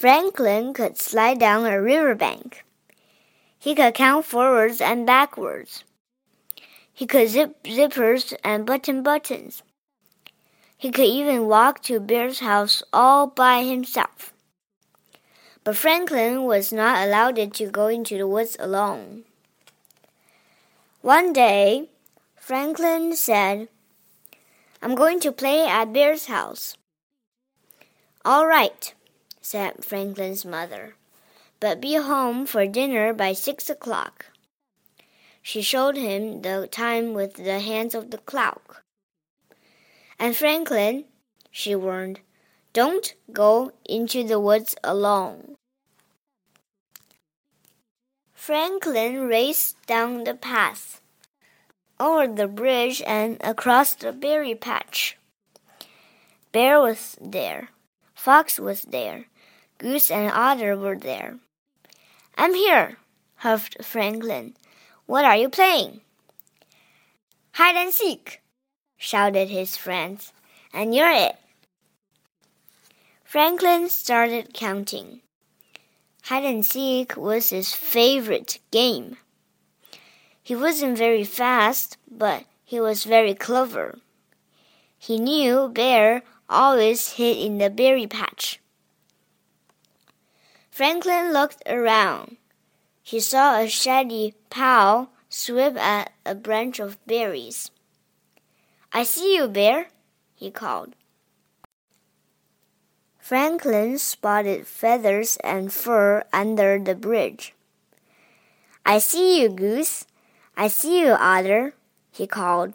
Franklin could slide down a riverbank. He could count forwards and backwards. He could zip zippers and button buttons. He could even walk to Bear's house all by himself. But Franklin was not allowed to go into the woods alone. One day, Franklin said, I'm going to play at Bear's house. All right, said Franklin's mother, but be home for dinner by six o'clock. She showed him the time with the hands of the clock. And Franklin, she warned, don't go into the woods alone. Franklin raced down the path, over the bridge, and across the berry patch. Bear was there. Fox was there. Goose and Otter were there. I'm here, huffed Franklin. What are you playing? Hide and seek, shouted his friends. And you're it. Franklin started counting. Hide and seek was his favorite game. He wasn't very fast, but he was very clever. He knew Bear always hid in the berry patch. Franklin looked around. He saw a shaggy Pow swim at a branch of berries. I see you, Bear, he called. Franklin spotted feathers and fur under the bridge. I see you, Goose. I see you, Otter, he called.